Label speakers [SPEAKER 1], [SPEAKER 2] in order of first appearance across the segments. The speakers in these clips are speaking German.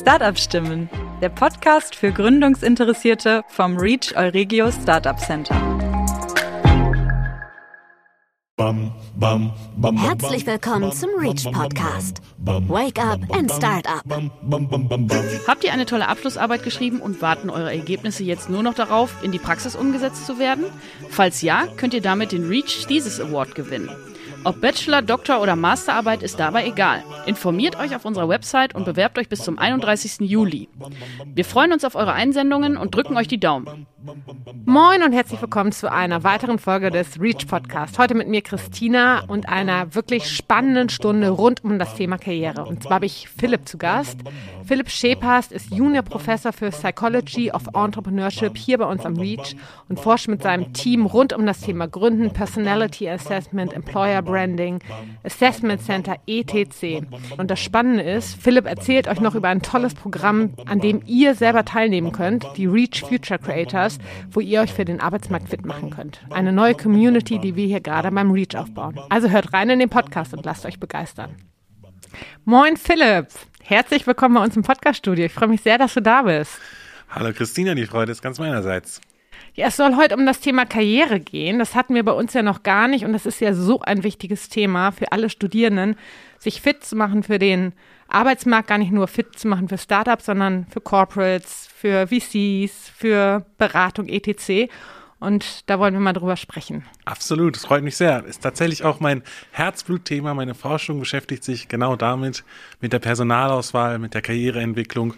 [SPEAKER 1] Startup Stimmen, der Podcast für Gründungsinteressierte vom Reach Euregio Startup Center.
[SPEAKER 2] Herzlich willkommen zum Reach Podcast. Wake up and start up.
[SPEAKER 3] Habt ihr eine tolle Abschlussarbeit geschrieben und warten eure Ergebnisse jetzt nur noch darauf, in die Praxis umgesetzt zu werden? Falls ja, könnt ihr damit den Reach Thesis Award gewinnen. Ob Bachelor, Doktor oder Masterarbeit ist dabei egal. Informiert euch auf unserer Website und bewerbt euch bis zum 31. Juli. Wir freuen uns auf eure Einsendungen und drücken euch die Daumen.
[SPEAKER 4] Moin und herzlich willkommen zu einer weiteren Folge des Reach Podcast. Heute mit mir Christina und einer wirklich spannenden Stunde rund um das Thema Karriere. Und zwar habe ich Philipp zu Gast. Philipp Schepast ist Junior Professor für Psychology of Entrepreneurship hier bei uns am Reach und forscht mit seinem Team rund um das Thema Gründen, Personality Assessment, Employer Branding, Assessment Center, etc. Und das Spannende ist, Philipp erzählt euch noch über ein tolles Programm, an dem ihr selber teilnehmen könnt, die Reach Future Creators, wo ihr euch für den Arbeitsmarkt fit machen könnt. Eine neue Community, die wir hier gerade beim Reach aufbauen. Also hört rein in den Podcast und lasst euch begeistern. Moin Philipp, herzlich willkommen bei uns im Podcaststudio. Ich freue mich sehr, dass du da bist.
[SPEAKER 5] Hallo Christina, die Freude ist ganz meinerseits.
[SPEAKER 4] Ja, es soll heute um das Thema Karriere gehen. Das hatten wir bei uns ja noch gar nicht und das ist ja so ein wichtiges Thema für alle Studierenden, sich fit zu machen für den Arbeitsmarkt, gar nicht nur fit zu machen für Startups, sondern für Corporates, für VCs, für Beratung etc. Und da wollen wir mal drüber sprechen.
[SPEAKER 5] Absolut, das freut mich sehr. Ist tatsächlich auch mein Herzblutthema. Meine Forschung beschäftigt sich genau damit, mit der Personalauswahl, mit der Karriereentwicklung.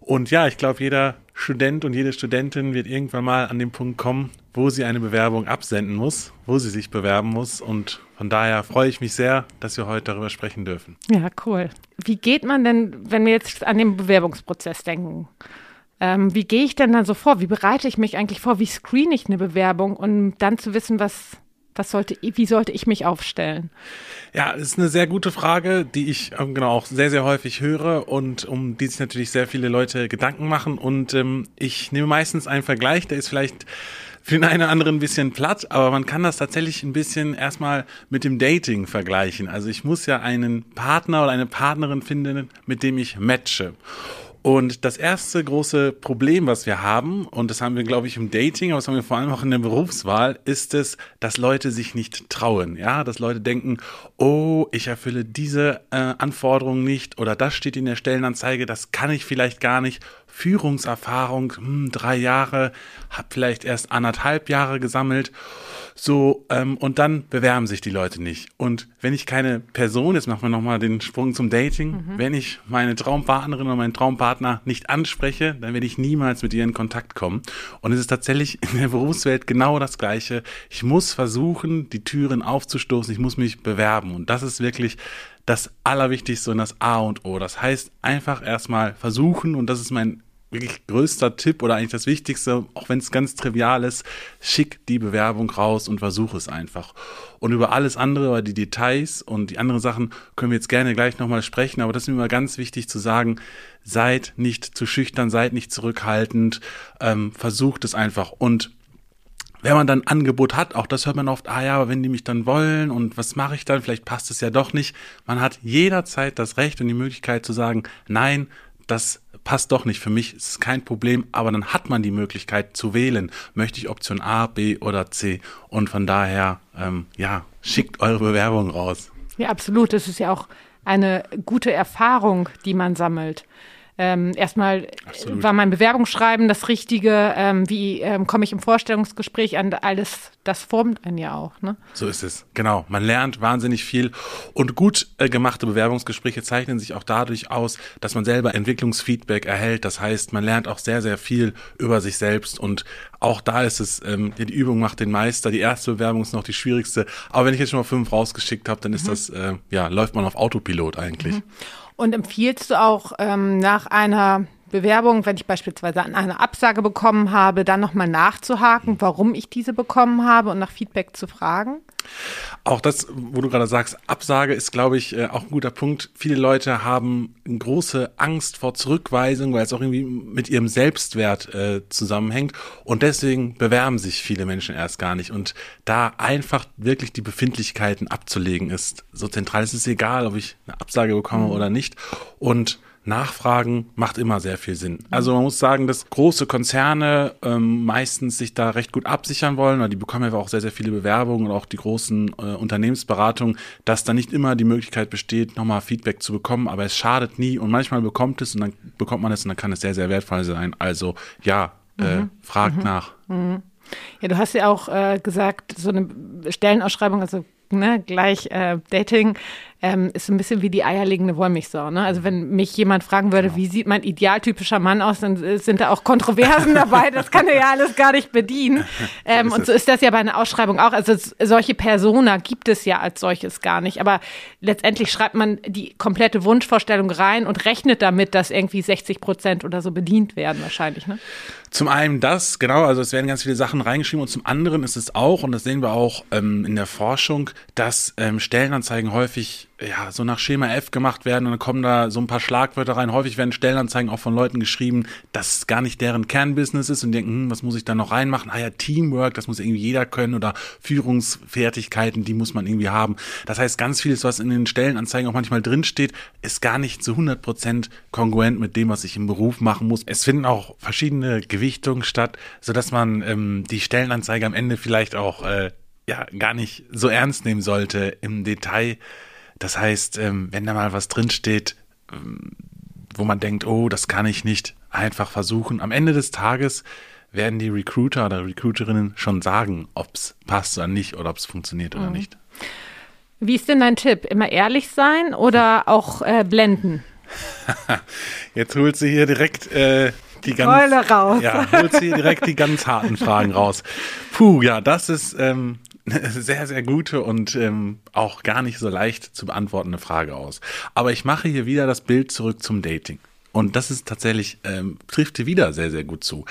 [SPEAKER 5] Und ja, ich glaube, jeder Student und jede Studentin wird irgendwann mal an den Punkt kommen, wo sie eine Bewerbung absenden muss, wo sie sich bewerben muss. Und von daher freue ich mich sehr, dass wir heute darüber sprechen dürfen.
[SPEAKER 4] Ja, cool. Wie geht man denn, wenn wir jetzt an den Bewerbungsprozess denken? Ähm, wie gehe ich denn dann so vor? Wie bereite ich mich eigentlich vor? Wie screene ich eine Bewerbung, um dann zu wissen, was, was sollte, wie sollte ich mich aufstellen?
[SPEAKER 5] Ja, ist eine sehr gute Frage, die ich ähm, genau auch sehr, sehr häufig höre und um die sich natürlich sehr viele Leute Gedanken machen. Und ähm, ich nehme meistens einen Vergleich, der ist vielleicht für den einen oder anderen ein bisschen platt, aber man kann das tatsächlich ein bisschen erstmal mit dem Dating vergleichen. Also ich muss ja einen Partner oder eine Partnerin finden, mit dem ich matche. Und das erste große Problem, was wir haben, und das haben wir, glaube ich, im Dating, aber das haben wir vor allem auch in der Berufswahl, ist es, dass Leute sich nicht trauen. Ja, dass Leute denken, oh, ich erfülle diese äh, Anforderungen nicht oder das steht in der Stellenanzeige, das kann ich vielleicht gar nicht. Führungserfahrung, hm, drei Jahre, hab vielleicht erst anderthalb Jahre gesammelt. So, ähm, und dann bewerben sich die Leute nicht. Und wenn ich keine Person, jetzt machen wir nochmal den Sprung zum Dating, mhm. wenn ich meine Traumpartnerin oder meinen Traumpartner nicht anspreche, dann werde ich niemals mit ihr in Kontakt kommen. Und es ist tatsächlich in der Berufswelt genau das Gleiche. Ich muss versuchen, die Türen aufzustoßen, ich muss mich bewerben. Und das ist wirklich das Allerwichtigste und das A und O. Das heißt, einfach erstmal versuchen, und das ist mein wirklich größter Tipp oder eigentlich das Wichtigste, auch wenn es ganz trivial ist, schick die Bewerbung raus und versuche es einfach. Und über alles andere, über die Details und die anderen Sachen können wir jetzt gerne gleich nochmal sprechen, aber das ist mir immer ganz wichtig zu sagen, seid nicht zu schüchtern, seid nicht zurückhaltend, ähm, versucht es einfach und wenn man dann ein Angebot hat, auch das hört man oft, ah ja, aber wenn die mich dann wollen und was mache ich dann, vielleicht passt es ja doch nicht. Man hat jederzeit das Recht und die Möglichkeit zu sagen, nein, das passt doch nicht für mich, ist kein Problem, aber dann hat man die Möglichkeit zu wählen, möchte ich Option A, B oder C und von daher, ähm, ja, schickt eure Bewerbung raus.
[SPEAKER 4] Ja, absolut, das ist ja auch eine gute Erfahrung, die man sammelt. Ähm, erstmal Absolut. war mein Bewerbungsschreiben das Richtige. Ähm, wie ähm, komme ich im Vorstellungsgespräch an? Alles, das formt einen ja auch. Ne?
[SPEAKER 5] So ist es. Genau. Man lernt wahnsinnig viel. Und gut äh, gemachte Bewerbungsgespräche zeichnen sich auch dadurch aus, dass man selber Entwicklungsfeedback erhält. Das heißt, man lernt auch sehr, sehr viel über sich selbst. Und auch da ist es, ähm, die Übung macht den Meister. Die erste Bewerbung ist noch die schwierigste. Aber wenn ich jetzt schon mal fünf rausgeschickt habe, dann ist mhm. das, äh, ja, läuft man auf Autopilot eigentlich. Mhm.
[SPEAKER 4] Und empfiehlst du auch ähm, nach einer Bewerbung, wenn ich beispielsweise eine Absage bekommen habe, dann nochmal nachzuhaken, warum ich diese bekommen habe und nach Feedback zu fragen?
[SPEAKER 5] Auch das, wo du gerade sagst, Absage ist, glaube ich, äh, auch ein guter Punkt. Viele Leute haben große Angst vor Zurückweisung, weil es auch irgendwie mit ihrem Selbstwert äh, zusammenhängt. Und deswegen bewerben sich viele Menschen erst gar nicht. Und da einfach wirklich die Befindlichkeiten abzulegen ist so zentral. Es ist egal, ob ich eine Absage bekomme mhm. oder nicht. Und Nachfragen macht immer sehr viel Sinn. Also man muss sagen, dass große Konzerne ähm, meistens sich da recht gut absichern wollen, weil die bekommen ja auch sehr, sehr viele Bewerbungen und auch die großen äh, Unternehmensberatungen, dass da nicht immer die Möglichkeit besteht, nochmal Feedback zu bekommen, aber es schadet nie und manchmal bekommt es und dann bekommt man es und dann kann es sehr, sehr wertvoll sein. Also ja, äh, mhm. fragt mhm. nach.
[SPEAKER 4] Mhm. Ja, du hast ja auch äh, gesagt, so eine Stellenausschreibung, also ne, gleich äh, Dating ähm, ist ein bisschen wie die eierlegende Wollmilchsau. Ne? Also wenn mich jemand fragen würde, genau. wie sieht mein idealtypischer Mann aus, dann sind da auch Kontroversen dabei. Das kann er ja alles gar nicht bedienen. Ähm, und so ist das ja bei einer Ausschreibung auch. Also solche Persona gibt es ja als solches gar nicht. Aber letztendlich schreibt man die komplette Wunschvorstellung rein und rechnet damit, dass irgendwie 60 Prozent oder so bedient werden wahrscheinlich. Ne?
[SPEAKER 5] Zum einen das, genau, also es werden ganz viele Sachen reingeschrieben und zum anderen ist es auch, und das sehen wir auch ähm, in der Forschung, dass ähm, Stellenanzeigen häufig ja, so nach Schema F gemacht werden und dann kommen da so ein paar Schlagwörter rein. Häufig werden Stellenanzeigen auch von Leuten geschrieben, dass es gar nicht deren Kernbusiness ist und denken, hm, was muss ich da noch reinmachen? Ah ja, Teamwork, das muss irgendwie jeder können oder Führungsfertigkeiten, die muss man irgendwie haben. Das heißt, ganz vieles, was in den Stellenanzeigen auch manchmal drinsteht, ist gar nicht zu 100 Prozent kongruent mit dem, was ich im Beruf machen muss. Es finden auch verschiedene Gewichtungen statt, sodass man ähm, die Stellenanzeige am Ende vielleicht auch äh, ja gar nicht so ernst nehmen sollte im Detail das heißt, ähm, wenn da mal was drinsteht, ähm, wo man denkt, oh, das kann ich nicht, einfach versuchen. Am Ende des Tages werden die Recruiter oder Recruiterinnen schon sagen, ob es passt oder nicht oder ob es funktioniert oder mhm. nicht.
[SPEAKER 4] Wie ist denn dein Tipp? Immer ehrlich sein oder auch äh, blenden?
[SPEAKER 5] Jetzt holt sie hier direkt äh, die ganz,
[SPEAKER 4] raus.
[SPEAKER 5] Ja, holt sie direkt die ganz harten Fragen raus. Puh, ja, das ist ähm, sehr, sehr gute und ähm, auch gar nicht so leicht zu beantwortende Frage aus. Aber ich mache hier wieder das Bild zurück zum Dating. Und das ist tatsächlich, ähm, trifft hier wieder sehr, sehr gut zu.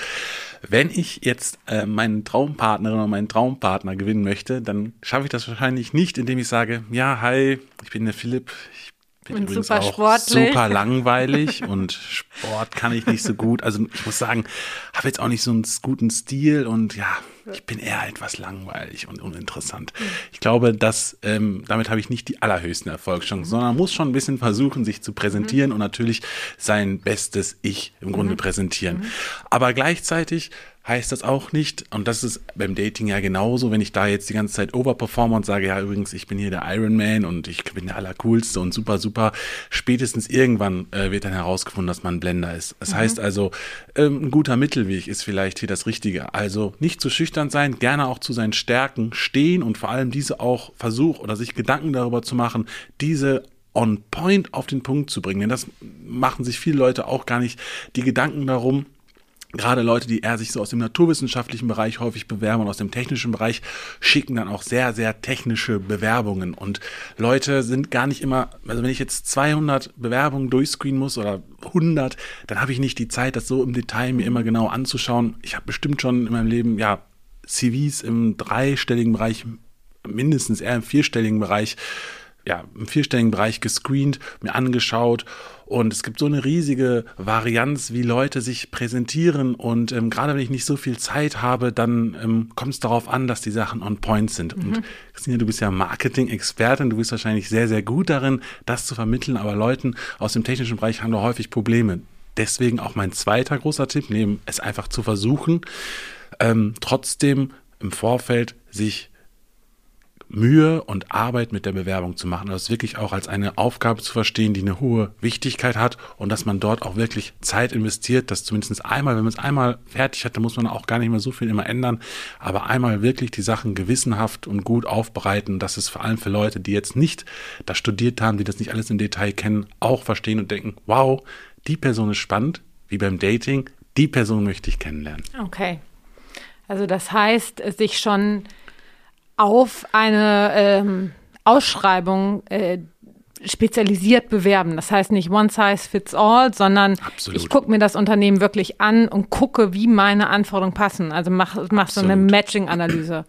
[SPEAKER 5] Wenn ich jetzt äh, meinen Traumpartnerin oder meinen Traumpartner gewinnen möchte, dann schaffe ich das wahrscheinlich nicht, indem ich sage, ja, hi, ich bin der Philipp, ich bin übrigens super auch super langweilig und Sport kann ich nicht so gut. Also ich muss sagen, habe jetzt auch nicht so einen guten Stil und ja, ich bin eher etwas langweilig und uninteressant. Ich glaube, dass ähm, damit habe ich nicht die allerhöchsten Erfolgschancen, sondern man muss schon ein bisschen versuchen, sich zu präsentieren und natürlich sein bestes Ich im Grunde mhm. präsentieren. Aber gleichzeitig heißt das auch nicht, und das ist beim Dating ja genauso, wenn ich da jetzt die ganze Zeit overperforme und sage, ja, übrigens, ich bin hier der Iron Man und ich bin der Allercoolste und super, super, spätestens irgendwann äh, wird dann herausgefunden, dass man ein Blender ist. Das mhm. heißt also, ähm, ein guter Mittelweg ist vielleicht hier das Richtige. Also nicht zu schüchtern sein, gerne auch zu seinen Stärken stehen und vor allem diese auch versuchen oder sich Gedanken darüber zu machen, diese on point auf den Punkt zu bringen. Denn das machen sich viele Leute auch gar nicht die Gedanken darum, gerade Leute, die eher sich so aus dem naturwissenschaftlichen Bereich häufig bewerben und aus dem technischen Bereich, schicken dann auch sehr, sehr technische Bewerbungen. Und Leute sind gar nicht immer, also wenn ich jetzt 200 Bewerbungen durchscreenen muss oder 100, dann habe ich nicht die Zeit, das so im Detail mir immer genau anzuschauen. Ich habe bestimmt schon in meinem Leben, ja, CVs im dreistelligen Bereich, mindestens eher im vierstelligen Bereich ja, im vierstelligen Bereich gescreent, mir angeschaut und es gibt so eine riesige Varianz, wie Leute sich präsentieren und ähm, gerade wenn ich nicht so viel Zeit habe, dann ähm, kommt es darauf an, dass die Sachen on point sind. Mhm. Und Christina, du bist ja Marketing-Expertin, du bist wahrscheinlich sehr, sehr gut darin, das zu vermitteln, aber Leuten aus dem technischen Bereich haben da häufig Probleme. Deswegen auch mein zweiter großer Tipp, neben es einfach zu versuchen, ähm, trotzdem im Vorfeld sich Mühe und Arbeit mit der Bewerbung zu machen. Das wirklich auch als eine Aufgabe zu verstehen, die eine hohe Wichtigkeit hat und dass man dort auch wirklich Zeit investiert, dass zumindest einmal, wenn man es einmal fertig hat, dann muss man auch gar nicht mehr so viel immer ändern, aber einmal wirklich die Sachen gewissenhaft und gut aufbereiten. Das ist vor allem für Leute, die jetzt nicht das studiert haben, die das nicht alles im Detail kennen, auch verstehen und denken, wow, die Person ist spannend, wie beim Dating, die Person möchte ich kennenlernen.
[SPEAKER 4] Okay. Also das heißt, sich schon auf eine ähm, Ausschreibung äh, spezialisiert bewerben. Das heißt nicht one size fits all, sondern Absolut. ich gucke mir das Unternehmen wirklich an und gucke, wie meine Anforderungen passen. Also mach, mach so eine Matching-Analyse.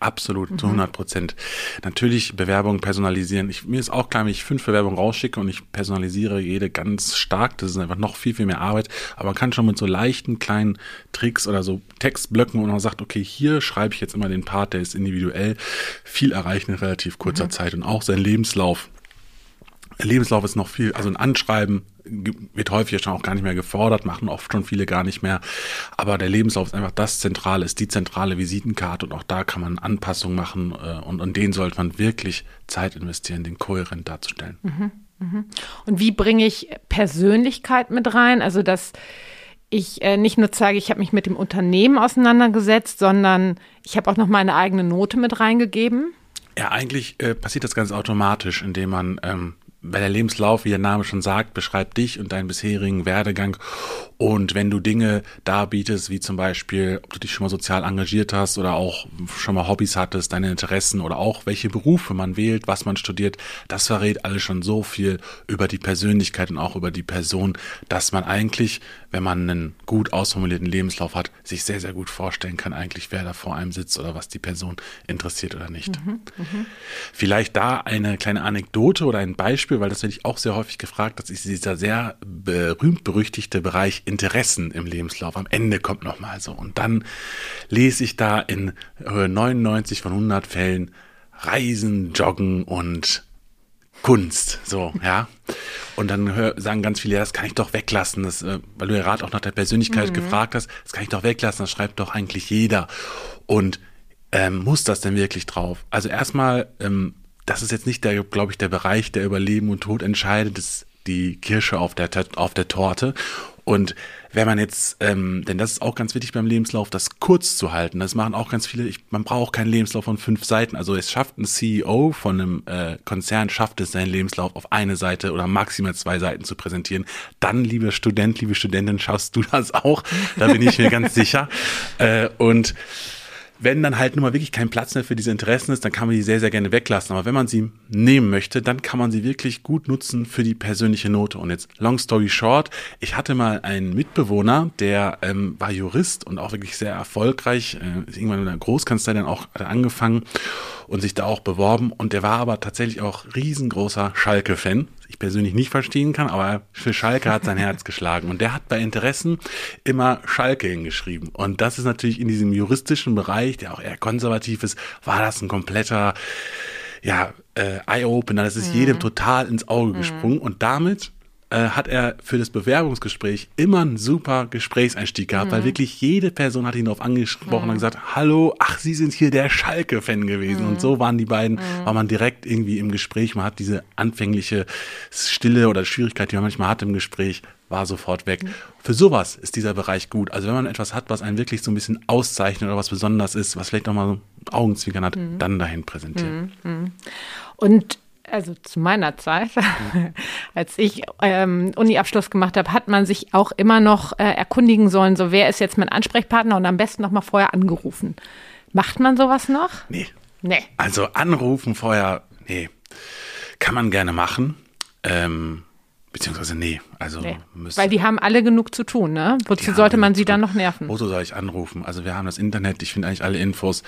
[SPEAKER 5] Absolut, zu 100 Prozent. Natürlich Bewerbungen personalisieren. Ich, mir ist auch klar, wenn ich fünf Bewerbungen rausschicke und ich personalisiere jede ganz stark, das ist einfach noch viel, viel mehr Arbeit. Aber man kann schon mit so leichten kleinen Tricks oder so Textblöcken, wo man sagt, okay, hier schreibe ich jetzt immer den Part, der ist individuell, viel erreichen in relativ kurzer mhm. Zeit und auch sein Lebenslauf. Lebenslauf ist noch viel, also ein Anschreiben wird häufig schon auch gar nicht mehr gefordert, machen oft schon viele gar nicht mehr. Aber der Lebenslauf ist einfach das Zentrale, ist die zentrale Visitenkarte und auch da kann man Anpassungen machen äh, und an denen sollte man wirklich Zeit investieren, den kohärent darzustellen. Mhm,
[SPEAKER 4] mh. Und wie bringe ich Persönlichkeit mit rein? Also dass ich äh, nicht nur zeige, ich habe mich mit dem Unternehmen auseinandergesetzt, sondern ich habe auch noch meine eigene Note mit reingegeben.
[SPEAKER 5] Ja, eigentlich äh, passiert das ganz automatisch, indem man ähm, weil der Lebenslauf, wie der Name schon sagt, beschreibt dich und deinen bisherigen Werdegang. Und wenn du Dinge darbietest, wie zum Beispiel, ob du dich schon mal sozial engagiert hast oder auch schon mal Hobbys hattest, deine Interessen oder auch welche Berufe man wählt, was man studiert, das verrät alles schon so viel über die Persönlichkeit und auch über die Person, dass man eigentlich, wenn man einen gut ausformulierten Lebenslauf hat, sich sehr, sehr gut vorstellen kann, eigentlich, wer da vor einem sitzt oder was die Person interessiert oder nicht. Mhm, mh. Vielleicht da eine kleine Anekdote oder ein Beispiel Beispiel, weil das werde ich auch sehr häufig gefragt, das ist dieser sehr berühmt-berüchtigte Bereich Interessen im Lebenslauf. Am Ende kommt nochmal so. Und dann lese ich da in 99 von 100 Fällen Reisen, Joggen und Kunst, so, ja. Und dann hör, sagen ganz viele, ja, das kann ich doch weglassen, das, äh, weil du ja gerade auch nach der Persönlichkeit mhm. gefragt hast, das kann ich doch weglassen, das schreibt doch eigentlich jeder. Und ähm, muss das denn wirklich drauf? Also erstmal ähm, das ist jetzt nicht der, glaube ich, der Bereich, der über Leben und Tod entscheidet, das ist die Kirsche auf der, auf der Torte. Und wenn man jetzt, ähm, denn das ist auch ganz wichtig beim Lebenslauf, das kurz zu halten. Das machen auch ganz viele. Ich, man braucht keinen Lebenslauf von fünf Seiten. Also es schafft ein CEO von einem äh, Konzern, schafft es, seinen Lebenslauf auf eine Seite oder maximal zwei Seiten zu präsentieren. Dann, lieber Student, liebe Studentin, schaffst du das auch. Da bin ich mir ganz sicher. Äh, und wenn dann halt nun mal wirklich kein Platz mehr für diese Interessen ist, dann kann man die sehr, sehr gerne weglassen. Aber wenn man sie nehmen möchte, dann kann man sie wirklich gut nutzen für die persönliche Note. Und jetzt, long story short, ich hatte mal einen Mitbewohner, der ähm, war Jurist und auch wirklich sehr erfolgreich, äh, ist irgendwann in der Großkanzlei dann auch angefangen und sich da auch beworben. Und der war aber tatsächlich auch riesengroßer Schalke-Fan ich persönlich nicht verstehen kann, aber für Schalke hat sein Herz geschlagen. Und der hat bei Interessen immer Schalke hingeschrieben. Und das ist natürlich in diesem juristischen Bereich, der auch eher konservativ ist, war das ein kompletter, ja, äh, Eye-Opener. Das ist mhm. jedem total ins Auge gesprungen. Mhm. Und damit hat er für das Bewerbungsgespräch immer einen super Gesprächseinstieg gehabt, mhm. weil wirklich jede Person hat ihn darauf angesprochen mhm. und gesagt, hallo, ach, Sie sind hier der Schalke-Fan gewesen. Mhm. Und so waren die beiden, mhm. war man direkt irgendwie im Gespräch. Man hat diese anfängliche Stille oder Schwierigkeit, die man manchmal hat im Gespräch, war sofort weg. Mhm. Für sowas ist dieser Bereich gut. Also wenn man etwas hat, was einen wirklich so ein bisschen auszeichnet oder was besonders ist, was vielleicht auch mal so Augenzwinkern hat, mhm. dann dahin präsentieren.
[SPEAKER 4] Und also zu meiner Zeit, als ich ähm, Uni-Abschluss gemacht habe, hat man sich auch immer noch äh, erkundigen sollen, so wer ist jetzt mein Ansprechpartner und am besten noch mal vorher angerufen. Macht man sowas noch?
[SPEAKER 5] Nee. Nee. Also anrufen vorher, nee. Kann man gerne machen. Ähm, beziehungsweise nee. Also nee.
[SPEAKER 4] Weil die haben alle genug zu tun, ne? Wozu sollte man sie dann noch nerven?
[SPEAKER 5] Wozu soll ich anrufen? Also wir haben das Internet, ich finde eigentlich alle Infos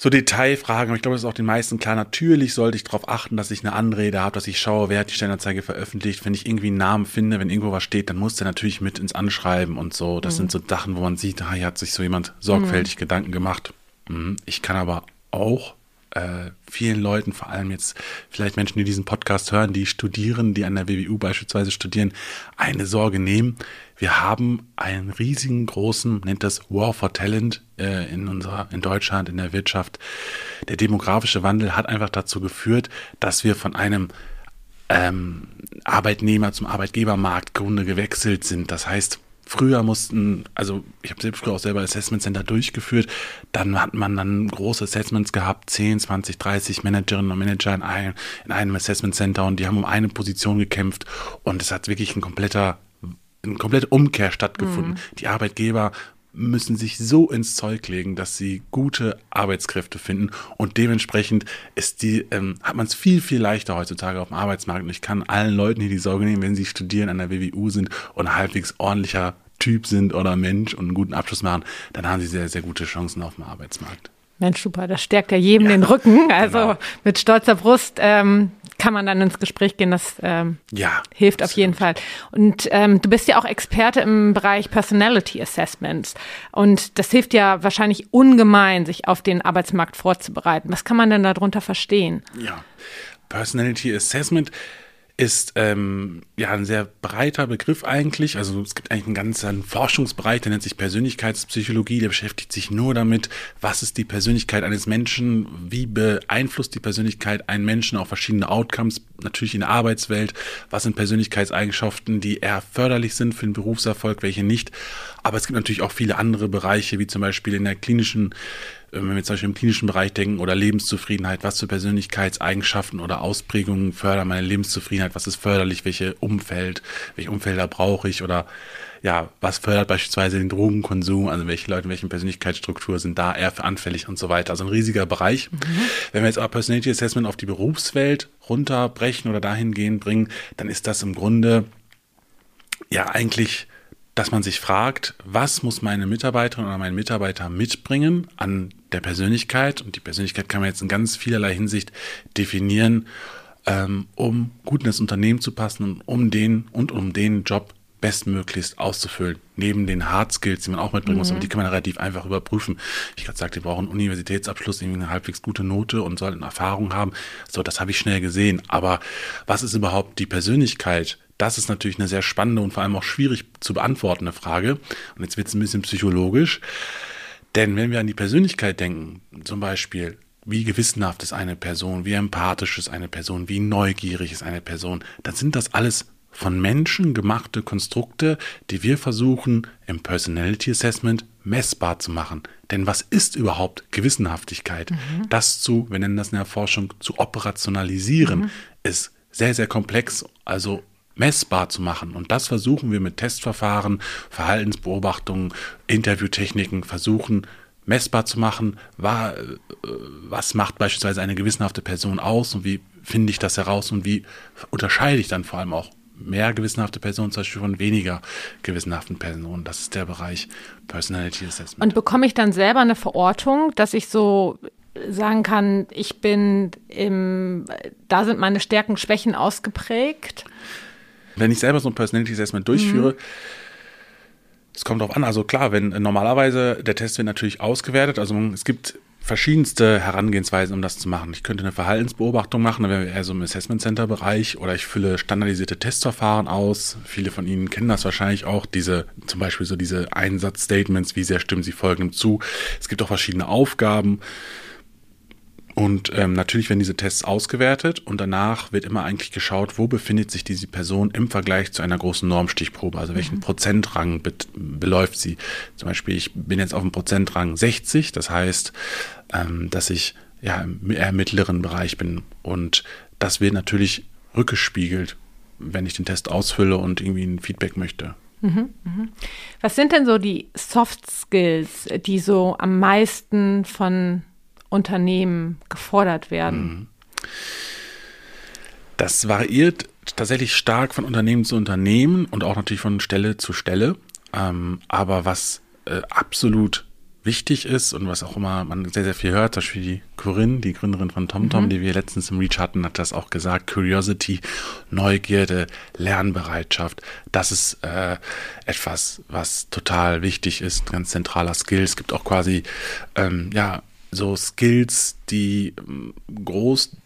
[SPEAKER 5] so Detailfragen, aber ich glaube, das ist auch den meisten klar. Natürlich sollte ich darauf achten, dass ich eine Anrede habe, dass ich schaue, wer hat die Stellenanzeige veröffentlicht. Wenn ich irgendwie einen Namen finde, wenn irgendwo was steht, dann muss der natürlich mit ins Anschreiben und so. Das mhm. sind so Sachen, wo man sieht, ah, hier hat sich so jemand sorgfältig mhm. Gedanken gemacht. Mhm. Ich kann aber auch äh, vielen Leuten, vor allem jetzt vielleicht Menschen, die diesen Podcast hören, die studieren, die an der WWU beispielsweise studieren, eine Sorge nehmen. Wir haben einen riesigen großen, nennt das War for Talent äh, in unserer, in Deutschland, in der Wirtschaft. Der demografische Wandel hat einfach dazu geführt, dass wir von einem ähm, Arbeitnehmer zum Arbeitgebermarkt Grunde gewechselt sind. Das heißt, Früher mussten, also ich habe früher auch selber Assessment Center durchgeführt, dann hat man dann große Assessments gehabt, 10, 20, 30 Managerinnen und Manager in einem, in einem Assessment Center und die haben um eine Position gekämpft und es hat wirklich ein kompletter, eine komplette Umkehr stattgefunden. Mhm. Die Arbeitgeber müssen sich so ins Zeug legen, dass sie gute Arbeitskräfte finden und dementsprechend ist die, ähm, hat man es viel, viel leichter heutzutage auf dem Arbeitsmarkt und ich kann allen Leuten hier die Sorge nehmen, wenn sie studieren an der WWU sind und halbwegs ordentlicher Typ sind oder Mensch und einen guten Abschluss machen, dann haben sie sehr, sehr gute Chancen auf dem Arbeitsmarkt.
[SPEAKER 4] Mensch, super, das stärkt ja jedem ja, den Rücken. Also genau. mit stolzer Brust ähm, kann man dann ins Gespräch gehen. Das ähm, ja, hilft auf jeden Fall. Und ähm, du bist ja auch Experte im Bereich Personality Assessments. Und das hilft ja wahrscheinlich ungemein, sich auf den Arbeitsmarkt vorzubereiten. Was kann man denn darunter verstehen?
[SPEAKER 5] Ja, Personality Assessment ist ähm, ja ein sehr breiter Begriff eigentlich. Also es gibt eigentlich einen ganzen Forschungsbereich, der nennt sich Persönlichkeitspsychologie, der beschäftigt sich nur damit, was ist die Persönlichkeit eines Menschen, wie beeinflusst die Persönlichkeit einen Menschen auf verschiedene Outcomes, natürlich in der Arbeitswelt, was sind Persönlichkeitseigenschaften, die eher förderlich sind für den Berufserfolg, welche nicht. Aber es gibt natürlich auch viele andere Bereiche, wie zum Beispiel in der klinischen wenn wir zum Beispiel im klinischen Bereich denken oder Lebenszufriedenheit, was für Persönlichkeitseigenschaften oder Ausprägungen fördern meine Lebenszufriedenheit, was ist förderlich, welche Umfeld, welche Umfelder brauche ich oder ja, was fördert beispielsweise den Drogenkonsum, also welche Leute in welchen Persönlichkeitsstruktur sind da eher für anfällig und so weiter. Also ein riesiger Bereich. Mhm. Wenn wir jetzt aber Personality Assessment auf die Berufswelt runterbrechen oder dahingehend bringen, dann ist das im Grunde ja eigentlich dass man sich fragt, was muss meine Mitarbeiterin oder mein Mitarbeiter mitbringen an der Persönlichkeit? Und die Persönlichkeit kann man jetzt in ganz vielerlei Hinsicht definieren, ähm, um gut in das Unternehmen zu passen und um den und um den Job bestmöglichst auszufüllen. Neben den Hard Skills, die man auch mitbringen mhm. muss, aber die kann man relativ einfach überprüfen. Ich gerade sagte, die brauchen einen Universitätsabschluss, irgendwie eine halbwegs gute Note und sollten Erfahrung haben. So, das habe ich schnell gesehen. Aber was ist überhaupt die Persönlichkeit das ist natürlich eine sehr spannende und vor allem auch schwierig zu beantwortende Frage. Und jetzt wird es ein bisschen psychologisch. Denn wenn wir an die Persönlichkeit denken, zum Beispiel, wie gewissenhaft ist eine Person, wie empathisch ist eine Person, wie neugierig ist eine Person, dann sind das alles von Menschen gemachte Konstrukte, die wir versuchen im Personality Assessment messbar zu machen. Denn was ist überhaupt Gewissenhaftigkeit? Mhm. Das zu, wir nennen das in der Forschung, zu operationalisieren, mhm. ist sehr, sehr komplex. Also messbar zu machen. Und das versuchen wir mit Testverfahren, Verhaltensbeobachtungen, Interviewtechniken, versuchen messbar zu machen, äh, was macht beispielsweise eine gewissenhafte Person aus und wie finde ich das heraus und wie unterscheide ich dann vor allem auch mehr gewissenhafte Personen zum Beispiel von weniger gewissenhaften Personen. Das ist der Bereich Personality Assessment.
[SPEAKER 4] Und bekomme ich dann selber eine Verortung, dass ich so sagen kann, ich bin im, da sind meine Stärken, Schwächen ausgeprägt?
[SPEAKER 5] Wenn ich selber so ein Personality Assessment durchführe, mhm. es kommt darauf an, also klar, wenn normalerweise der Test wird natürlich ausgewertet, also es gibt verschiedenste Herangehensweisen, um das zu machen. Ich könnte eine Verhaltensbeobachtung machen, da wäre eher so im Assessment Center Bereich oder ich fülle standardisierte Testverfahren aus. Viele von Ihnen kennen das wahrscheinlich auch, diese, zum Beispiel so diese Einsatzstatements, wie sehr stimmen Sie folgendem zu. Es gibt auch verschiedene Aufgaben. Und ähm, natürlich werden diese Tests ausgewertet und danach wird immer eigentlich geschaut, wo befindet sich diese Person im Vergleich zu einer großen Normstichprobe, also welchen mhm. Prozentrang be beläuft sie. Zum Beispiel, ich bin jetzt auf dem Prozentrang 60, das heißt, ähm, dass ich ja im eher mittleren Bereich bin. Und das wird natürlich rückgespiegelt, wenn ich den Test ausfülle und irgendwie ein Feedback möchte. Mhm,
[SPEAKER 4] mhm. Was sind denn so die Soft Skills, die so am meisten von Unternehmen gefordert werden? Mhm.
[SPEAKER 5] Das variiert tatsächlich stark von Unternehmen zu Unternehmen und auch natürlich von Stelle zu Stelle. Ähm, aber was äh, absolut wichtig ist und was auch immer man sehr, sehr viel hört, zum Beispiel die Corinne, die Gründerin von TomTom, mhm. die wir letztens im Reach hatten, hat das auch gesagt, Curiosity, Neugierde, Lernbereitschaft, das ist äh, etwas, was total wichtig ist, ein ganz zentraler Skill. Es gibt auch quasi, ähm, ja, so Skills, die ähm, groß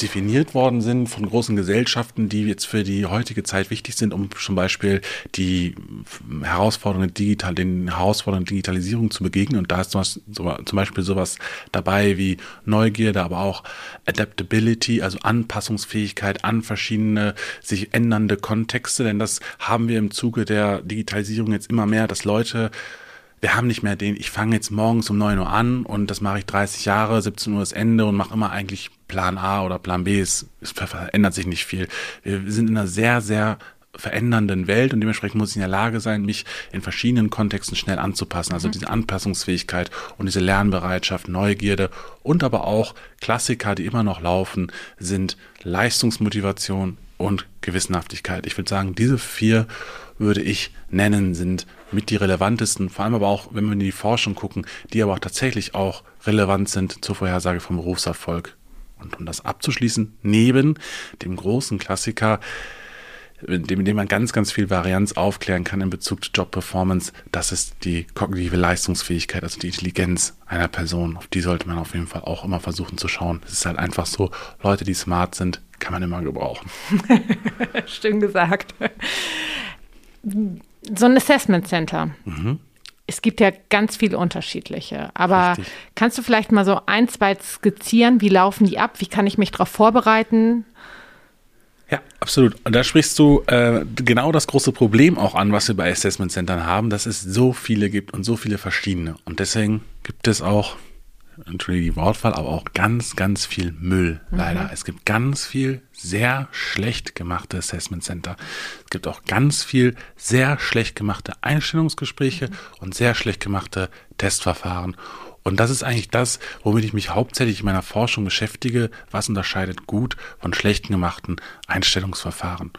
[SPEAKER 5] definiert worden sind von großen Gesellschaften, die jetzt für die heutige Zeit wichtig sind, um zum Beispiel die Herausforderungen digital, den Herausforderungen Digitalisierung zu begegnen. Und da ist zum Beispiel sowas dabei wie Neugierde, aber auch Adaptability, also Anpassungsfähigkeit an verschiedene sich ändernde Kontexte. Denn das haben wir im Zuge der Digitalisierung jetzt immer mehr, dass Leute wir haben nicht mehr den, ich fange jetzt morgens um 9 Uhr an und das mache ich 30 Jahre, 17 Uhr ist Ende und mache immer eigentlich Plan A oder Plan B. Es, es verändert sich nicht viel. Wir sind in einer sehr, sehr verändernden Welt und dementsprechend muss ich in der Lage sein, mich in verschiedenen Kontexten schnell anzupassen. Also mhm. diese Anpassungsfähigkeit und diese Lernbereitschaft, Neugierde und aber auch Klassiker, die immer noch laufen, sind Leistungsmotivation und Gewissenhaftigkeit. Ich würde sagen, diese vier würde ich nennen, sind mit die relevantesten, vor allem aber auch, wenn wir in die Forschung gucken, die aber auch tatsächlich auch relevant sind zur Vorhersage vom Berufserfolg. Und um das abzuschließen, neben dem großen Klassiker indem, indem man ganz, ganz viel Varianz aufklären kann in Bezug zu Job-Performance. Das ist die kognitive Leistungsfähigkeit, also die Intelligenz einer Person. Auf die sollte man auf jeden Fall auch immer versuchen zu schauen. Es ist halt einfach so, Leute, die smart sind, kann man immer gebrauchen.
[SPEAKER 4] Schön gesagt. So ein Assessment Center.
[SPEAKER 5] Mhm.
[SPEAKER 4] Es gibt ja ganz viele unterschiedliche. Aber
[SPEAKER 5] Richtig.
[SPEAKER 4] kannst du vielleicht mal so ein, zwei skizzieren? Wie laufen die ab? Wie kann ich mich darauf vorbereiten?
[SPEAKER 5] Ja, absolut. Und da sprichst du äh, genau das große Problem auch an, was wir bei Assessment Centern haben, dass es so viele gibt und so viele verschiedene. Und deswegen gibt es auch, entschuldige die Wortwahl, aber auch ganz, ganz viel Müll, leider. Es gibt ganz viel sehr schlecht gemachte Assessment Center. Es gibt auch ganz viel sehr schlecht gemachte Einstellungsgespräche und sehr schlecht gemachte Testverfahren. Und das ist eigentlich das, womit ich mich hauptsächlich in meiner Forschung beschäftige. Was unterscheidet gut von schlecht gemachten Einstellungsverfahren?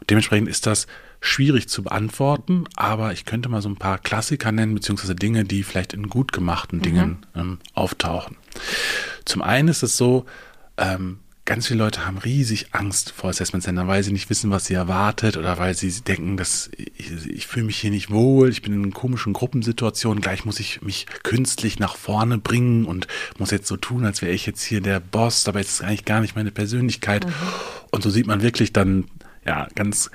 [SPEAKER 5] Und dementsprechend ist das schwierig zu beantworten, aber ich könnte mal so ein paar Klassiker nennen, beziehungsweise Dinge, die vielleicht in gut gemachten Dingen ähm, auftauchen. Zum einen ist es so, ähm, ganz viele Leute haben riesig Angst vor Assessment Centern, weil sie nicht wissen, was sie erwartet oder weil sie denken, dass ich, ich fühle mich hier nicht wohl, ich bin in komischen Gruppensituationen, gleich muss ich mich künstlich nach vorne bringen und muss jetzt so tun, als wäre ich jetzt hier der Boss, dabei ist es eigentlich gar nicht meine Persönlichkeit. Und so sieht man wirklich dann ja ganz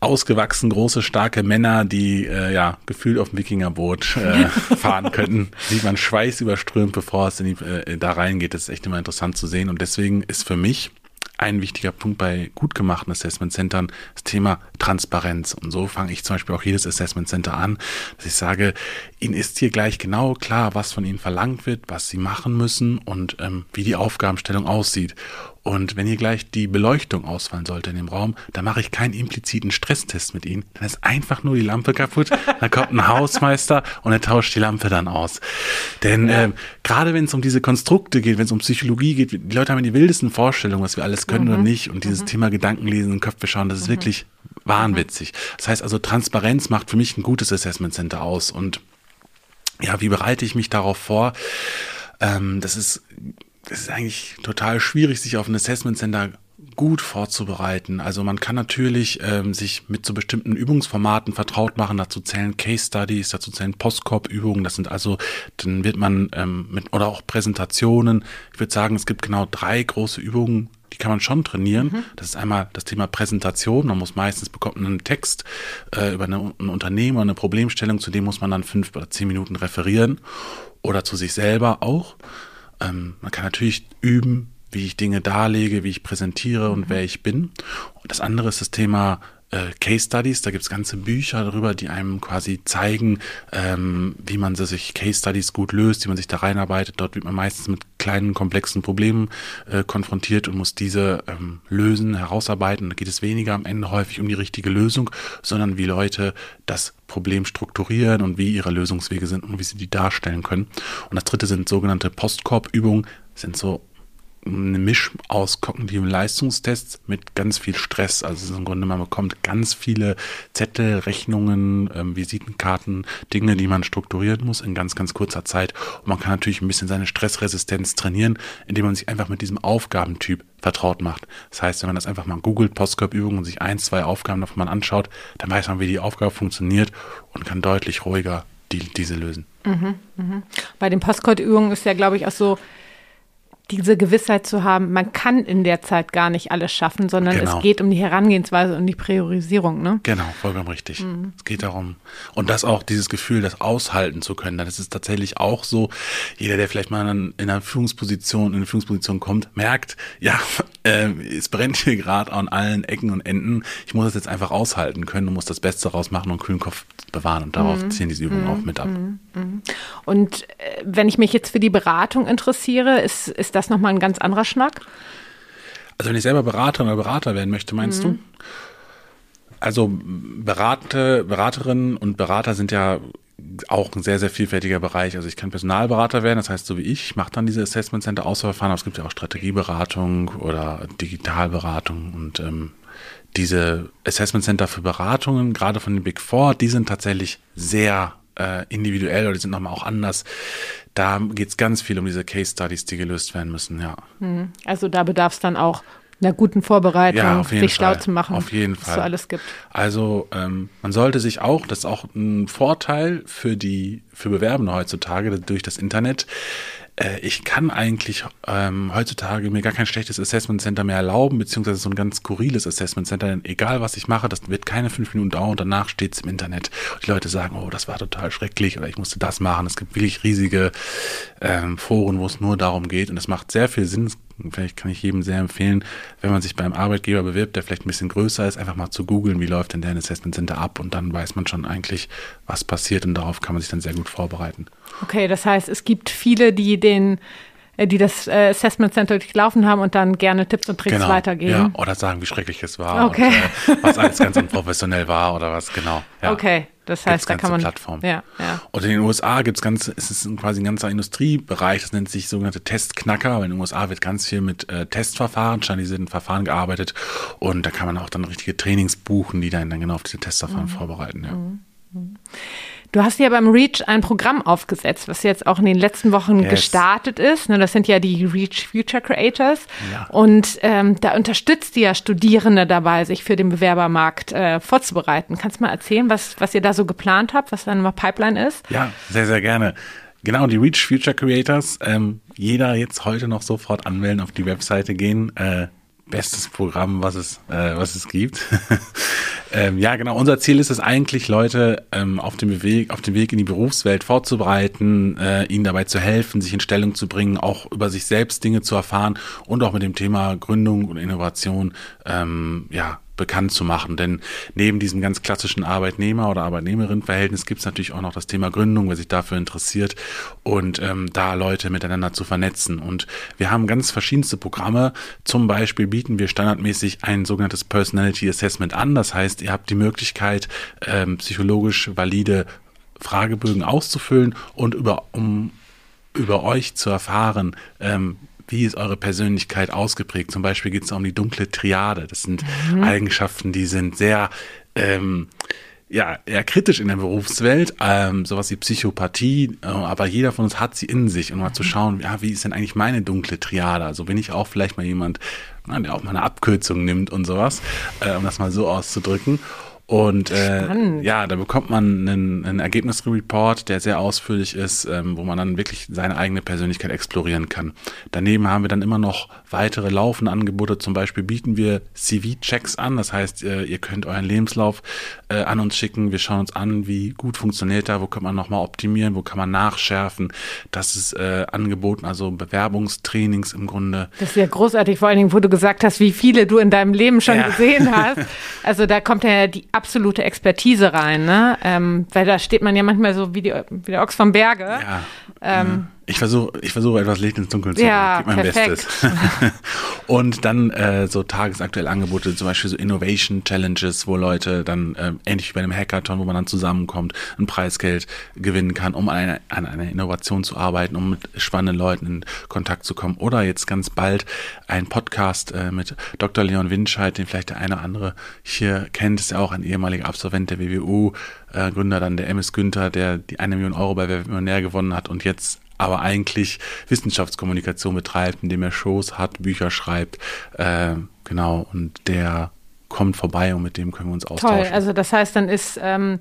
[SPEAKER 5] ausgewachsen, große, starke Männer, die äh, ja gefühlt auf dem Wikingerboot äh, fahren könnten. Sieht man Schweiß überströmt, bevor es in die, äh, da reingeht. Das ist echt immer interessant zu sehen. Und deswegen ist für mich ein wichtiger Punkt bei gut gemachten Assessment Centern das Thema Transparenz. Und so fange ich zum Beispiel auch jedes Assessment Center an, dass ich sage, Ihnen ist hier gleich genau klar, was von Ihnen verlangt wird, was Sie machen müssen und ähm, wie die Aufgabenstellung aussieht. Und wenn hier gleich die Beleuchtung ausfallen sollte in dem Raum, dann mache ich keinen impliziten Stresstest mit Ihnen. Dann ist einfach nur die Lampe kaputt. Dann kommt ein Hausmeister und er tauscht die Lampe dann aus. Denn ähm, gerade wenn es um diese Konstrukte geht, wenn es um Psychologie geht, die Leute haben die wildesten Vorstellungen, was wir alles können oder nicht. Und dieses Thema Gedankenlesen und Köpfe schauen, das ist wirklich wahnwitzig. Das heißt also, Transparenz macht für mich ein gutes Assessment Center aus. Und ja, wie bereite ich mich darauf vor? Ähm, das ist es ist eigentlich total schwierig, sich auf ein Assessment Center gut vorzubereiten. Also man kann natürlich ähm, sich mit so bestimmten Übungsformaten vertraut machen. Dazu zählen Case Studies, dazu zählen Postcorp-Übungen. Das sind also, dann wird man ähm, mit oder auch Präsentationen. Ich würde sagen, es gibt genau drei große Übungen, die kann man schon trainieren. Das ist einmal das Thema Präsentation. Man muss meistens bekommt einen Text äh, über eine, ein Unternehmen oder eine Problemstellung, zu dem muss man dann fünf oder zehn Minuten referieren oder zu sich selber auch. Ähm, man kann natürlich üben, wie ich Dinge darlege, wie ich präsentiere und wer ich bin. Und das andere ist das Thema äh, Case Studies. Da gibt es ganze Bücher darüber, die einem quasi zeigen, ähm, wie man sich Case Studies gut löst, wie man sich da reinarbeitet. Dort wird man meistens mit kleinen, komplexen Problemen äh, konfrontiert und muss diese ähm, lösen, herausarbeiten. Da geht es weniger am Ende häufig um die richtige Lösung, sondern wie Leute das Problem strukturieren und wie ihre Lösungswege sind und wie sie die darstellen können. Und das dritte sind sogenannte Postkorb-Übungen, sind so eine Misch aus kognitiven Leistungstests mit ganz viel Stress. Also im Grunde, man bekommt ganz viele Zettel, Rechnungen, ähm, Visitenkarten, Dinge, die man strukturieren muss in ganz, ganz kurzer Zeit. Und man kann natürlich ein bisschen seine Stressresistenz trainieren, indem man sich einfach mit diesem Aufgabentyp vertraut macht. Das heißt, wenn man das einfach mal googelt, Postkorb-Übungen und sich ein, zwei Aufgaben davon mal anschaut, dann weiß man, wie die Aufgabe funktioniert und kann deutlich ruhiger die, diese lösen.
[SPEAKER 4] Bei den Postcode-Übungen ist ja, glaube ich, auch so, diese Gewissheit zu haben, man kann in der Zeit gar nicht alles schaffen, sondern
[SPEAKER 5] Genau.
[SPEAKER 4] es geht um die Herangehensweise und die Priorisierung. Ne?
[SPEAKER 5] Genau, vollkommen richtig. Es geht darum. Und das auch, dieses Gefühl, das aushalten zu können. Das ist tatsächlich auch so, jeder, der vielleicht mal in einer Führungsposition, in eine Führungsposition kommt, merkt, ja, äh, es brennt hier gerade an allen Ecken und Enden. Ich muss das jetzt einfach aushalten können und muss das Beste rausmachen und kühlen Kopf bewahren. Und darauf ziehen diese Übungen auch mit ab.
[SPEAKER 4] Und äh, wenn ich mich jetzt für die Beratung interessiere, ist, ist das nochmal ein ganz anderer Schnack?
[SPEAKER 5] Also wenn ich selber Beraterin oder Berater werden möchte, meinst du? Also Berate, Beraterinnen und Berater sind ja auch ein sehr, sehr vielfältiger Bereich. Also ich kann Personalberater werden, das heißt so wie ich, ich mache dann diese Assessment Center Auswahlverfahren, aber es gibt ja auch Strategieberatung oder Digitalberatung und ähm, diese Assessment Center für Beratungen, gerade von den Big Four, die sind tatsächlich sehr äh, individuell oder die sind nochmal auch anders. Da geht es ganz viel um diese Case Studies, die gelöst werden müssen, ja.
[SPEAKER 4] Also da bedarf es dann auch einer guten Vorbereitung,
[SPEAKER 5] Ja,
[SPEAKER 4] sich schlau
[SPEAKER 5] Fall.
[SPEAKER 4] zu machen,
[SPEAKER 5] Auf jeden
[SPEAKER 4] was
[SPEAKER 5] Fall.
[SPEAKER 4] so alles gibt.
[SPEAKER 5] Also ähm, man sollte sich auch, das ist auch ein Vorteil für die für Bewerbende heutzutage durch das Internet. Äh, ich kann eigentlich ähm, heutzutage mir gar kein schlechtes Assessment Center mehr erlauben, beziehungsweise so ein ganz skurriles Assessment Center. Denn egal was ich mache, das wird keine fünf Minuten dauern und danach steht es im Internet. Und die Leute sagen, oh, das war total schrecklich oder ich musste das machen. Es gibt wirklich riesige ähm, Foren, wo es nur darum geht und es macht sehr viel Sinn. Vielleicht kann ich jedem sehr empfehlen, wenn man sich beim Arbeitgeber bewirbt, der vielleicht ein bisschen größer ist, einfach mal zu googeln, wie läuft denn der Assessment Center ab und dann weiß man schon eigentlich, was passiert und darauf kann man sich dann sehr gut vorbereiten.
[SPEAKER 4] Okay, das heißt, es gibt viele, die den, äh, die das äh, Assessment Center durchlaufen haben und dann gerne Tipps und Tricks weitergeben.
[SPEAKER 5] Genau. Ja, oder sagen, wie schrecklich es war
[SPEAKER 4] Okay.
[SPEAKER 5] und äh, was alles ganz unprofessionell war oder was, genau. Ja.
[SPEAKER 4] Okay, das heißt, da kann
[SPEAKER 5] ganze
[SPEAKER 4] man.
[SPEAKER 5] Plattformen.
[SPEAKER 4] Ja, ja.
[SPEAKER 5] Und in den USA gibt es ganz, es ist quasi ein ganzer Industriebereich, das nennt sich sogenannte Testknacker, weil in den USA wird ganz viel mit äh, Testverfahren, standardisierten Verfahren gearbeitet und da kann man auch dann richtige Trainings buchen, die dann, dann genau auf diese Testverfahren
[SPEAKER 4] Mhm.
[SPEAKER 5] vorbereiten. Ja.
[SPEAKER 4] Du hast ja beim REACH ein Programm aufgesetzt, was jetzt auch in den letzten Wochen
[SPEAKER 5] Yes.
[SPEAKER 4] gestartet ist. Ne, Das sind ja die REACH Future Creators.
[SPEAKER 5] Ja.
[SPEAKER 4] Und ähm, da unterstützt ihr ja Studierende dabei, sich für den Bewerbermarkt äh, vorzubereiten. Kannst du mal erzählen, was, was ihr da so geplant habt, was dann mal Pipeline ist?
[SPEAKER 5] Ja, sehr, sehr gerne. Genau, die Reach Future Creators. Ähm, jeder jetzt heute noch sofort anmelden, auf die Webseite gehen. Äh, bestes Programm, was es, äh, was es gibt. ähm, ja, genau. Unser Ziel ist es eigentlich, Leute ähm, auf dem Weg, auf dem Weg in die Berufswelt vorzubereiten, äh, ihnen dabei zu helfen, sich in Stellung zu bringen, auch über sich selbst Dinge zu erfahren und auch mit dem Thema Gründung und Innovation, ähm, ja, bekannt zu machen. Denn neben diesem ganz klassischen Arbeitnehmer- oder Arbeitnehmerin-Verhältnis gibt es natürlich auch noch das Thema Gründung, wer sich dafür interessiert und ähm, da Leute miteinander zu vernetzen. Und wir haben ganz verschiedenste Programme. Zum Beispiel bieten wir standardmäßig ein sogenanntes Personality Assessment an. Das heißt, ihr habt die Möglichkeit, ähm, psychologisch valide Fragebögen auszufüllen und über, um über euch zu erfahren, ähm, wie ist eure Persönlichkeit ausgeprägt. Zum Beispiel geht es um die dunkle Triade. Das sind Eigenschaften, die sind sehr ähm, ja, eher kritisch in der Berufswelt, ähm, sowas wie Psychopathie, äh, aber jeder von uns hat sie in sich. Und mal zu schauen, ja, wie ist denn eigentlich meine dunkle Triade? Also bin ich auch vielleicht mal jemand, na, der auch mal eine Abkürzung nimmt und sowas, äh, um das mal so auszudrücken. Und äh, ja, da bekommt man einen, einen Ergebnisreport, der sehr ausführlich ist, ähm, wo man dann wirklich seine eigene Persönlichkeit explorieren kann. Daneben haben wir dann immer noch weitere laufende Angebote. Zum Beispiel bieten wir CV-Checks an. Das heißt, äh, ihr könnt euren Lebenslauf äh, an uns schicken. Wir schauen uns an, wie gut funktioniert er, wo kann man nochmal optimieren, wo kann man nachschärfen. Das ist äh, angeboten, also Bewerbungstrainings im Grunde.
[SPEAKER 4] Das ist ja großartig, vor allen Dingen, wo du gesagt hast, wie viele du in deinem Leben schon
[SPEAKER 5] Ja.
[SPEAKER 4] gesehen hast. Also da kommt ja die absolute Expertise rein, ne? Ähm, weil da steht man ja manchmal so wie, die, wie der Ochs vom Berge.
[SPEAKER 5] Ja.
[SPEAKER 4] Ähm,
[SPEAKER 5] Ich versuche ich versuche etwas Licht ins Dunkeln zu
[SPEAKER 4] Ja,
[SPEAKER 5] bringen. Ich gebe mein
[SPEAKER 4] perfekt.
[SPEAKER 5] Bestes. und dann äh, so tagesaktuelle Angebote, zum Beispiel so Innovation Challenges, wo Leute dann äh, ähnlich wie bei einem Hackathon, wo man dann zusammenkommt, ein Preisgeld gewinnen kann, um an einer, an einer Innovation zu arbeiten, um mit spannenden Leuten in Kontakt zu kommen. Oder jetzt ganz bald ein Podcast äh, mit Dr. Leon Winscheid, den vielleicht der eine oder andere hier kennt, ist ja auch ein ehemaliger Absolvent der WWU, äh, Gründer dann der MS Günther, der die eine Million Euro bei Wer Millionär gewonnen hat und jetzt aber eigentlich Wissenschaftskommunikation betreibt, indem er Shows hat, Bücher schreibt, äh, genau, und der kommt vorbei und mit dem können wir uns
[SPEAKER 4] toll.
[SPEAKER 5] austauschen.
[SPEAKER 4] Also das heißt, dann ist ähm,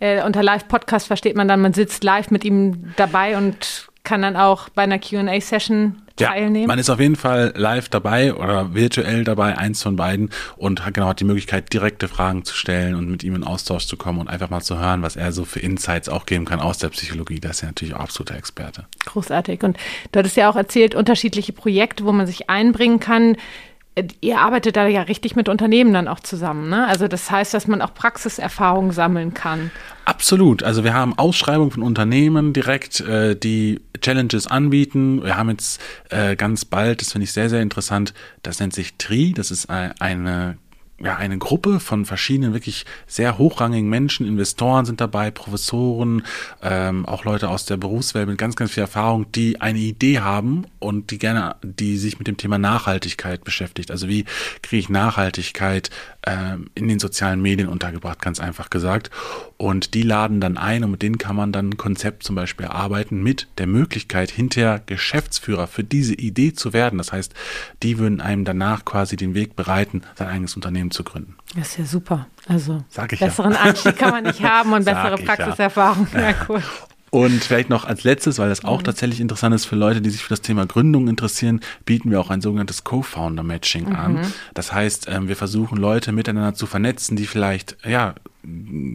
[SPEAKER 4] äh, unter Live-Podcast versteht man dann, man sitzt live mit ihm dabei und kann dann auch bei einer Q&A-Session teilnehmen.
[SPEAKER 5] Man ist auf jeden Fall live dabei oder virtuell dabei, eins von beiden und hat genau hat die Möglichkeit, direkte Fragen zu stellen und mit ihm in Austausch zu kommen und einfach mal zu hören, was er so für Insights auch geben kann aus der Psychologie. Das ist ja natürlich auch absoluter Experte.
[SPEAKER 4] Großartig. Und du hattest ja auch erzählt, unterschiedliche Projekte, wo man sich einbringen kann. Ihr arbeitet da ja richtig mit Unternehmen dann auch zusammen. Ne? Also das heißt, dass man auch Praxiserfahrung sammeln kann.
[SPEAKER 5] Absolut. Also wir haben Ausschreibungen von Unternehmen direkt, äh, die Challenges anbieten. Wir haben jetzt äh, ganz bald, das finde ich sehr, sehr interessant, das nennt sich TRI. Das ist ein- eine ja, eine Gruppe von verschiedenen wirklich sehr hochrangigen Menschen, Investoren sind dabei, Professoren, ähm, auch Leute aus der Berufswelt mit ganz, ganz viel Erfahrung, die eine Idee haben und die gerne, die sich mit dem Thema Nachhaltigkeit beschäftigt. Also wie kriege ich Nachhaltigkeit in den sozialen Medien untergebracht, ganz einfach gesagt. Und die laden dann ein und mit denen kann man dann ein Konzept zum Beispiel erarbeiten mit der Möglichkeit, hinterher Geschäftsführer für diese Idee zu werden. Das heißt, die würden einem danach quasi den Weg bereiten, sein eigenes Unternehmen zu gründen.
[SPEAKER 4] Das ist ja super. Also besseren
[SPEAKER 5] ja.
[SPEAKER 4] Einstieg kann man nicht haben und bessere
[SPEAKER 5] ich ja.
[SPEAKER 4] Praxiserfahrung. Ja, cool.
[SPEAKER 5] Und vielleicht noch als letztes, weil das auch tatsächlich interessant ist für Leute, die sich für das Thema Gründung interessieren, bieten wir auch ein sogenanntes Co-Founder-Matching an. Das heißt, ähm, wir versuchen Leute miteinander zu vernetzen, die vielleicht, ja,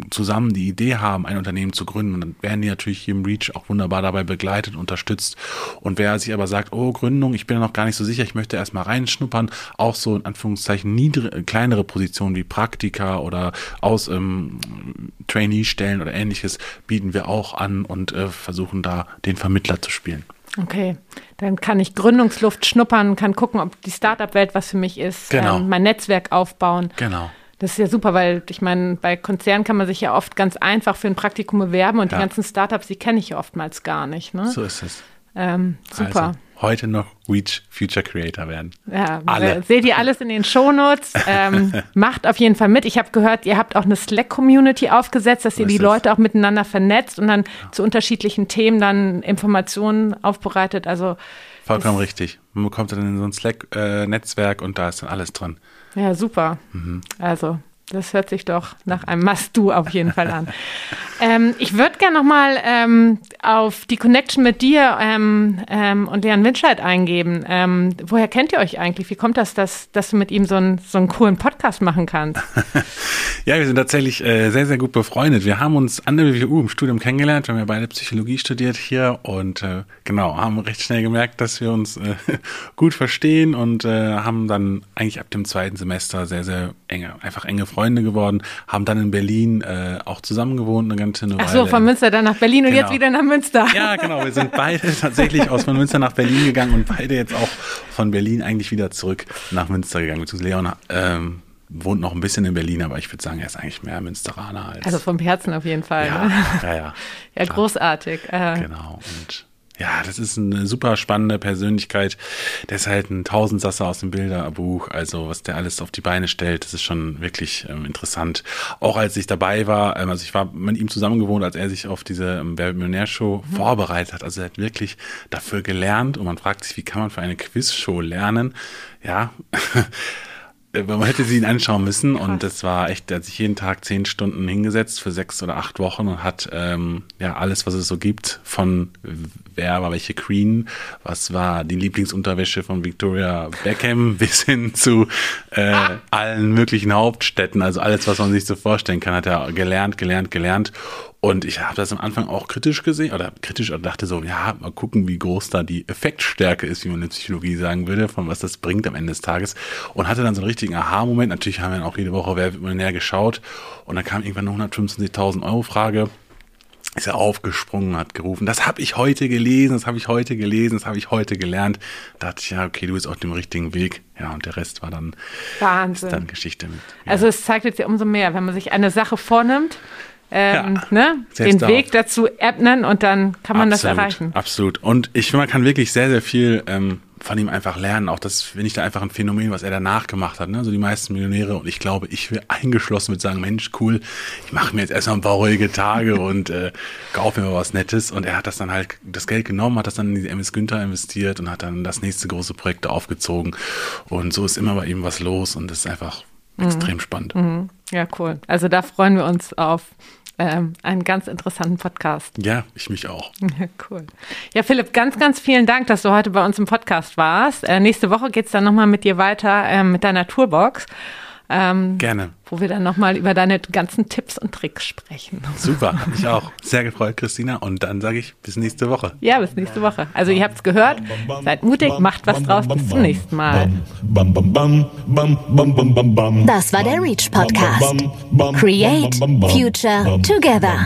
[SPEAKER 5] zusammen die Idee haben, ein Unternehmen zu gründen. Und dann werden die natürlich hier im Reach auch wunderbar dabei begleitet, unterstützt. Und wer sich aber sagt, oh, Gründung, ich bin ja noch gar nicht so sicher, ich möchte erstmal reinschnuppern, auch so in Anführungszeichen niedere, kleinere Positionen wie Praktika oder aus ähm, Trainee-Stellen oder ähnliches bieten wir auch an und äh, versuchen da den Vermittler zu spielen.
[SPEAKER 4] Okay, dann kann ich Gründungsluft schnuppern, kann gucken, ob die Startup-Welt was für mich ist,
[SPEAKER 5] Genau.
[SPEAKER 4] ähm, mein Netzwerk aufbauen.
[SPEAKER 5] Genau.
[SPEAKER 4] Das ist ja super, weil ich meine, bei Konzernen kann man sich ja oft ganz einfach für ein Praktikum bewerben und
[SPEAKER 5] Ja.
[SPEAKER 4] die ganzen Startups, die kenne ich ja oftmals gar nicht. Ne?
[SPEAKER 5] So ist es.
[SPEAKER 4] Ähm, super.
[SPEAKER 5] Also, heute noch Reach Future Creator werden.
[SPEAKER 4] Ja,
[SPEAKER 5] Alle.
[SPEAKER 4] äh, seht ihr alles in den Shownotes. Ähm, macht auf jeden Fall mit. Ich habe gehört, ihr habt auch eine Slack-Community aufgesetzt, dass
[SPEAKER 5] So
[SPEAKER 4] ihr die. Leute auch miteinander vernetzt und dann zu unterschiedlichen Themen dann Informationen aufbereitet. Also
[SPEAKER 5] Vollkommen richtig. Man bekommt dann in so ein Slack-Netzwerk und da ist dann alles drin.
[SPEAKER 4] Ja, super.
[SPEAKER 5] Mhm.
[SPEAKER 4] Also das hört sich doch nach einem Must-Do auf jeden Fall an. ähm, ich würde gerne nochmal ähm, auf die Connection mit dir ähm, ähm, und Leon Winscheid eingeben. Ähm, woher kennt ihr euch eigentlich? Wie kommt das, dass, dass du mit ihm so einen, so einen coolen Podcast machen kannst?
[SPEAKER 5] Ja, wir sind tatsächlich äh, sehr, sehr gut befreundet. Wir haben uns an der WWU im Studium kennengelernt. Wir haben ja beide Psychologie studiert hier und äh, genau, haben recht schnell gemerkt, dass wir uns äh, gut verstehen und äh, haben dann eigentlich ab dem zweiten Semester sehr, sehr enge, einfach enge Freunde geworden, haben dann in Berlin äh, auch zusammen gewohnt eine ganze Weile.
[SPEAKER 4] Ach so, von Münster dann nach Berlin und
[SPEAKER 5] Genau.
[SPEAKER 4] jetzt wieder nach Münster.
[SPEAKER 5] Ja, genau. Wir sind beide tatsächlich aus von Münster nach Berlin gegangen und beide jetzt auch von Berlin eigentlich wieder zurück nach Münster gegangen. Beziehungsweise Leon ähm, wohnt noch ein bisschen in Berlin, aber ich würde sagen, er ist eigentlich mehr Münsteraner als.
[SPEAKER 4] Also vom Herzen auf jeden Fall.
[SPEAKER 5] ja,
[SPEAKER 4] Ne?
[SPEAKER 5] ja, ja.
[SPEAKER 4] Ja, großartig. Äh,
[SPEAKER 5] Genau. Und ja, das ist eine super spannende Persönlichkeit. Der ist halt ein Tausendsasser aus dem Bilderbuch. Also was der alles auf die Beine stellt, das ist schon wirklich ähm, interessant. Auch als ich dabei war, ähm, also ich war mit ihm zusammen gewohnt, als er sich auf diese ähm, Wer Millionär-Show vorbereitet hat. Also er hat wirklich dafür gelernt und man fragt sich, wie kann man für eine Quizshow lernen? Ja. Man hätte sie ihn anschauen müssen. Und das war echt, er hat sich jeden Tag zehn Stunden hingesetzt für sechs oder acht Wochen und hat ähm, ja alles, was es so gibt, von wer war welche Queen, was war die Lieblingsunterwäsche von Victoria Beckham bis hin zu äh, allen möglichen Hauptstädten, also alles, was man sich so vorstellen kann, hat er gelernt, gelernt, gelernt. Und ich habe das am Anfang auch kritisch gesehen oder kritisch und dachte so, ja, mal gucken, wie groß da die Effektstärke ist, wie man in Psychologie sagen würde, von was das bringt am Ende des Tages. Und hatte dann so einen richtigen Aha-Moment. Natürlich haben wir dann auch jede Woche Wer wird Millionär geschaut. Und dann kam irgendwann eine 125.000 Euro Frage. Ist er aufgesprungen, hat gerufen, das habe ich heute gelesen, das habe ich heute gelesen, das habe ich heute gelernt. Da dachte ich, ja, okay, du bist auf dem richtigen Weg. Ja, und der Rest war dann, ist
[SPEAKER 4] Wahnsinn.
[SPEAKER 5] dann Geschichte mit. Ja.
[SPEAKER 4] Also es zeigt jetzt ja umso mehr, wenn man sich eine Sache vornimmt, ähm,
[SPEAKER 5] Ja,
[SPEAKER 4] ne, den
[SPEAKER 5] da
[SPEAKER 4] Weg dazu ebnen und dann kann man
[SPEAKER 5] absolut,
[SPEAKER 4] das erreichen.
[SPEAKER 5] Absolut. Und ich finde, man kann wirklich sehr, sehr viel ähm, von ihm einfach lernen. Auch das finde ich da einfach ein Phänomen, was er danach gemacht hat. Ne? Also die meisten Millionäre und ich glaube, ich wäre eingeschlossen mit sagen, Mensch, cool, ich mache mir jetzt erstmal ein paar ruhige Tage und äh, kaufe mir mal was Nettes. Und er hat das dann halt, das Geld genommen, hat das dann in die MS Günther investiert und hat dann das nächste große Projekt aufgezogen. Und so ist immer bei ihm was los und das ist einfach
[SPEAKER 4] Mhm.
[SPEAKER 5] extrem spannend.
[SPEAKER 4] Ja, cool. Also da freuen wir uns auf ähm, einen ganz interessanten Podcast.
[SPEAKER 5] Ja, ich mich auch.
[SPEAKER 4] Ja, cool. Ja, Philipp, ganz, ganz vielen Dank, dass du heute bei uns im Podcast warst. Äh, nächste Woche geht's dann nochmal mit dir weiter ähm, mit deiner Tourbox, ähm,
[SPEAKER 5] Gerne.
[SPEAKER 4] wo wir dann nochmal über deine ganzen Tipps und Tricks sprechen.
[SPEAKER 5] Super, hat mich auch sehr gefreut, Christina. Und dann sage ich bis nächste Woche.
[SPEAKER 4] Ja, bis nächste Woche. Also ihr habt's gehört. Seid mutig, macht was draus. Bis zum nächsten Mal.
[SPEAKER 2] Das war der Reach Podcast. Create Future Together.